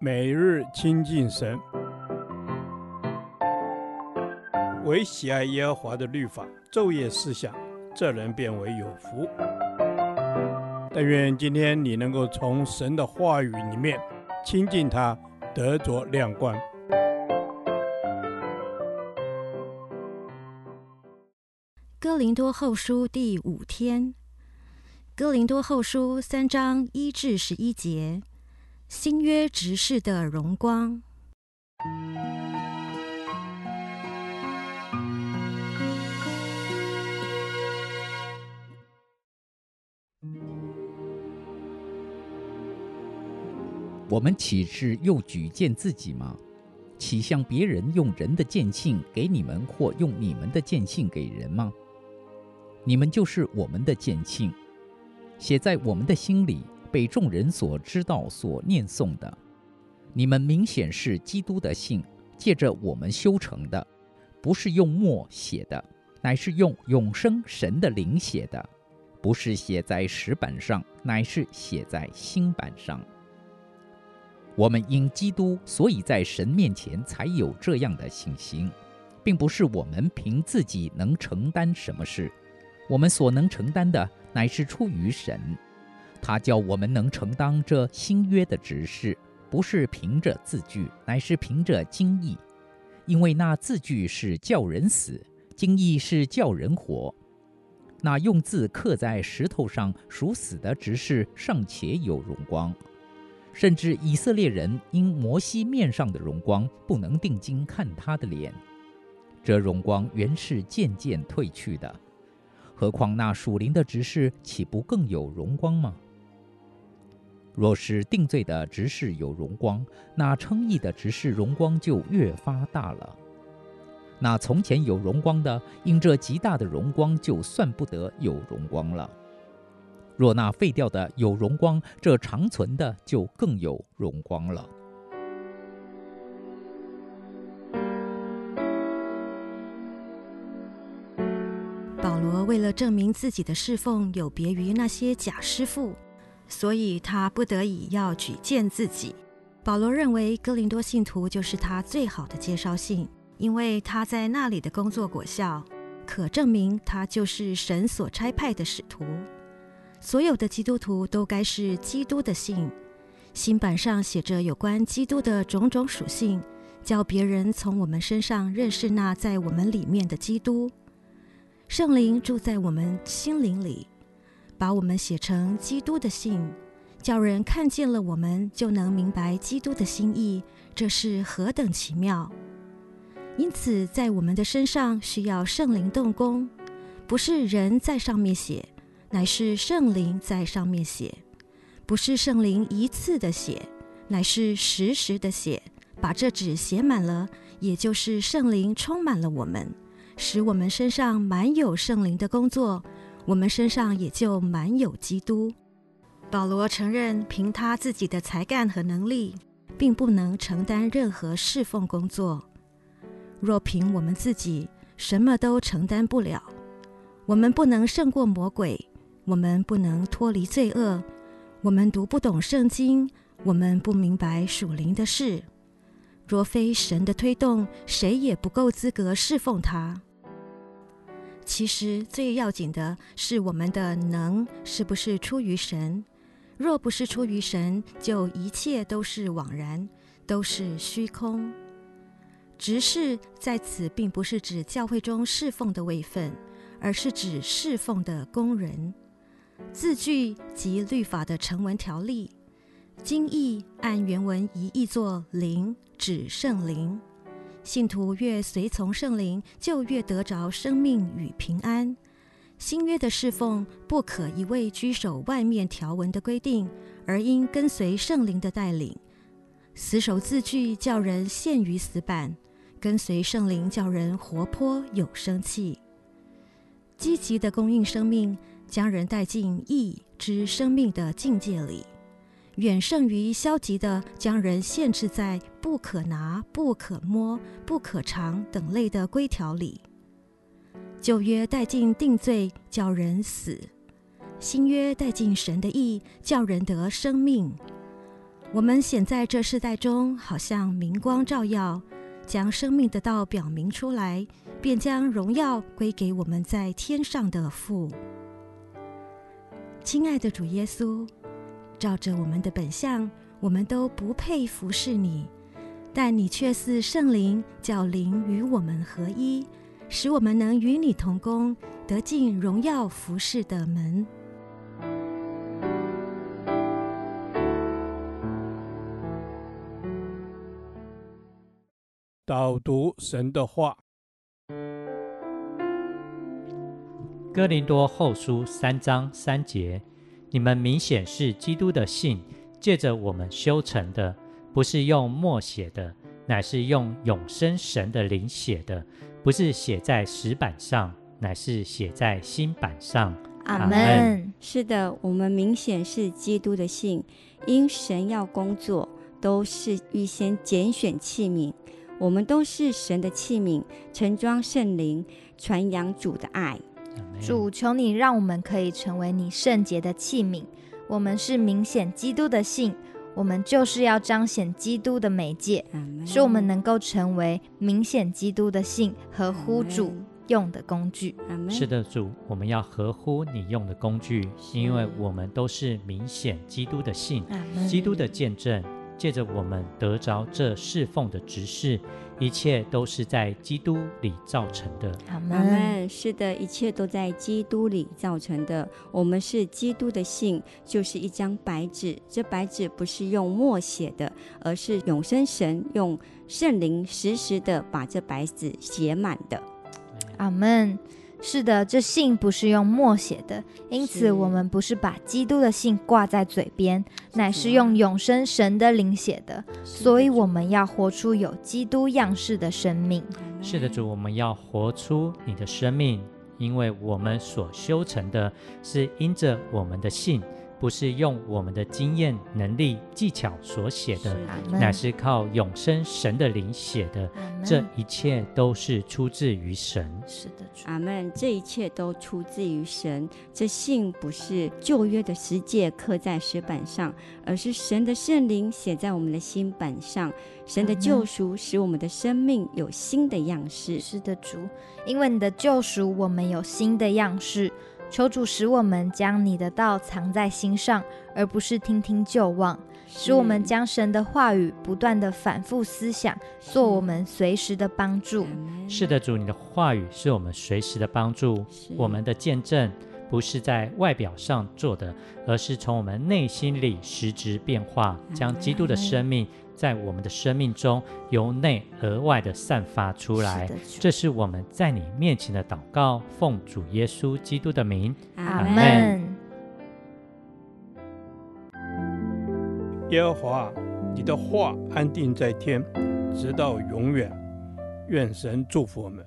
每日亲近神，唯喜爱耶和华的律法，昼夜思想，这人便为有福。但愿今天你能够从神的话语里面亲近他，得着亮光。哥林多后书第五天，哥林多后书三章一至十一节。新约执事的荣光。我们岂是又举荐自己吗？岂像别人用人的荐信给你们，或用你们的荐信给人吗？你们就是我们的荐信，写在我们的心里。被众人所知道、所念诵的，你们明显是基督的信，借着我们修成的，不是用墨写的，乃是用永生神的灵写的；不是写在石板上，乃是写在心板上。我们因基督，所以在神面前才有这样的信心，并不是我们凭自己能承担什么事，我们所能承担的，乃是出于神。他叫我们能承担这新约的职事，不是凭着字句，乃是凭着经意。因为那字句是叫人死，经意是叫人活。那用字刻在石头上属死的执事，尚且有荣光，甚至以色列人因摩西面上的荣光，不能定睛看他的脸。这荣光原是渐渐褪去的，何况那属灵的执事，岂不更有荣光吗？若是定罪的执事有荣光，那称义的执事荣光就越发大了。那从前有荣光的，因这极大的荣光，就算不得有荣光了。若那废掉的有荣光，这长存的就更有荣光了。保罗为了证明自己的侍奉有别于那些假师傅。所以他不得已要举荐自己。保罗认为哥林多信徒就是他最好的介绍信，因为他在那里的工作果效，可证明他就是神所差派的使徒。所有的基督徒都该是基督的信，新版上写着有关基督的种种属性，叫别人从我们身上认识那在我们里面的基督。圣灵住在我们心灵里。把我们写成基督的信，叫人看见了我们就能明白基督的心意，这是何等奇妙！因此，在我们的身上需要圣灵动工，不是人在上面写，乃是圣灵在上面写；不是圣灵一次的写，乃是时时的写，把这纸写满了，也就是圣灵充满了我们，使我们身上满有圣灵的工作。我们身上也就满有基督。保罗承认，凭他自己的才干和能力，并不能承担任何侍奉工作。若凭我们自己，什么都承担不了。我们不能胜过魔鬼，我们不能脱离罪恶，我们读不懂圣经，我们不明白属灵的事。若非神的推动，谁也不够资格侍奉他。其实最要紧的是我们的能是不是出于神？若不是出于神，就一切都是枉然，都是虚空。执事在此并不是指教会中侍奉的位分，而是指侍奉的工人。字句及律法的成文条例，经义按原文一译作灵，指圣灵。信徒越随从圣灵，就越得着生命与平安。新约的侍奉不可一味居守外面条文的规定，而应跟随圣灵的带领。死守字句，叫人陷于死板；跟随圣灵，叫人活泼有生气。积极的供应生命，将人带进义之生命的境界里。远胜于消极的将人限制在不可拿、不可摸、不可尝等类的规条里。旧约带进定罪，叫人死；新约带进神的意，叫人得生命。我们显在这世代中，好像明光照耀，将生命的道表明出来，便将荣耀归给我们在天上的父。亲爱的主耶稣，照着我们的本相，我们都不配服侍你，但你却似圣灵，叫灵与我们合一，使我们能与你同工，得进荣耀服侍的门。导读神的话，《哥林多后书》三章三节：你们明显是基督的信，借着我们修成的，不是用墨写的，乃是用永生神的灵写的；不是写在石板上，乃是写在心板上。阿门。是的，我们明显是基督的信，因神要工作，都是预先拣选器皿。我们都是神的器皿，盛装圣灵，传扬主的爱。主，求你让我们可以成为你圣洁的器皿。我们是明显基督的信，我们就是要彰显基督的媒介，使我们能够成为明显基督的信，和呼主用的工具。是的，主，我们要合乎你用的工具，因为我们都是明显基督的信，基督的见证。借着我们得着这侍奉的职事，一切都是在基督里造成的。阿门。是的，一切都在基督里造成的。我们是基督的信，就是一张白纸。这白纸不是用墨写的，而是永生神用圣灵实时的把这白纸写满的。阿门。是的，这信不是用墨写的，因此我们不是把基督的信挂在嘴边，乃是用永生神的灵写的。所以我们要活出有基督样式的生命。是的，主，我们要活出你的生命，因为我们所修成的是因着我们的信。不是用我们的经验、能力、技巧所写的，乃是靠永生神的灵写的。这一切都是出自于神。是的，阿门。这一切都出自于神。这信不是旧约的十诫刻在石板上，而是神的圣灵写在我们的心板上。神的救赎使我们的生命有新的样式。是的，主，因为你的救赎，我们有新的样式。求主使我们将你的道藏在心上，而不是听听就忘；使我们将神的话语不断的反复思想，做我们随时的帮助。是的，主，你的话语是我们随时的帮助。我们的见证不是在外表上做的，而是从我们内心里实质变化，将基督的生命。在我们的生命中，由内而外的散发出来。这是我们在你面前的祷告，奉主耶稣基督的名，阿门。耶和华，你的话安定在天，直到永远。愿神祝福我们。